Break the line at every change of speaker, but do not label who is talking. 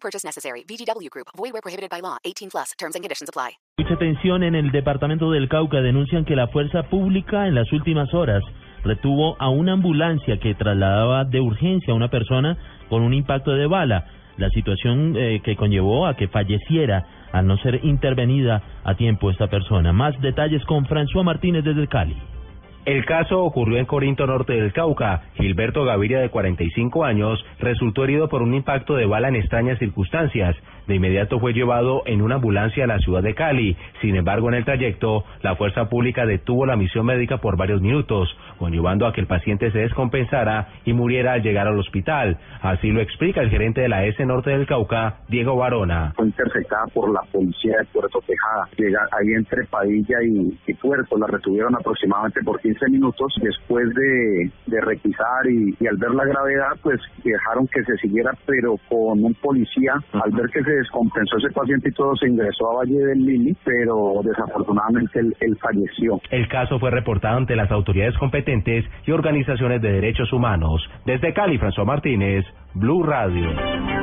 Purchase necessary. VGW Group. Void where prohibited by law. 18 plus. Terms and conditions apply.
Mucha tensión en el departamento del Cauca. Denuncian que la fuerza pública en las últimas horas retuvo a una ambulancia que trasladaba de urgencia a una persona con un impacto de bala. La situación eh, que conllevó a que falleciera al no ser intervenida a tiempo esta persona. Más detalles con François Martínez desde Cali.
El caso ocurrió en Corinto Norte del Cauca. Gilberto Gaviria, de 45 años, resultó herido por un impacto de bala en extrañas circunstancias. De inmediato fue llevado en una ambulancia a la ciudad de Cali. Sin embargo, en el trayecto, la fuerza pública detuvo la misión médica por varios minutos, conllevando a que el paciente se descompensara y muriera al llegar al hospital. Así lo explica el gerente de la S Norte del Cauca, Diego Barona.
Fue interceptada por la policía de Puerto Tejada. Llega ahí entre Padilla y, y Puerto. La retuvieron aproximadamente por 15 minutos después de, de requisar y, y, al ver la gravedad, pues dejaron que se siguiera, pero con un policía, al ver que se descompensó ese paciente y todo, se ingresó a Valle del Lili, pero desafortunadamente él, él falleció.
El caso fue reportado ante las autoridades competentes y organizaciones de derechos humanos. Desde Cali, François Martínez, Blue Radio.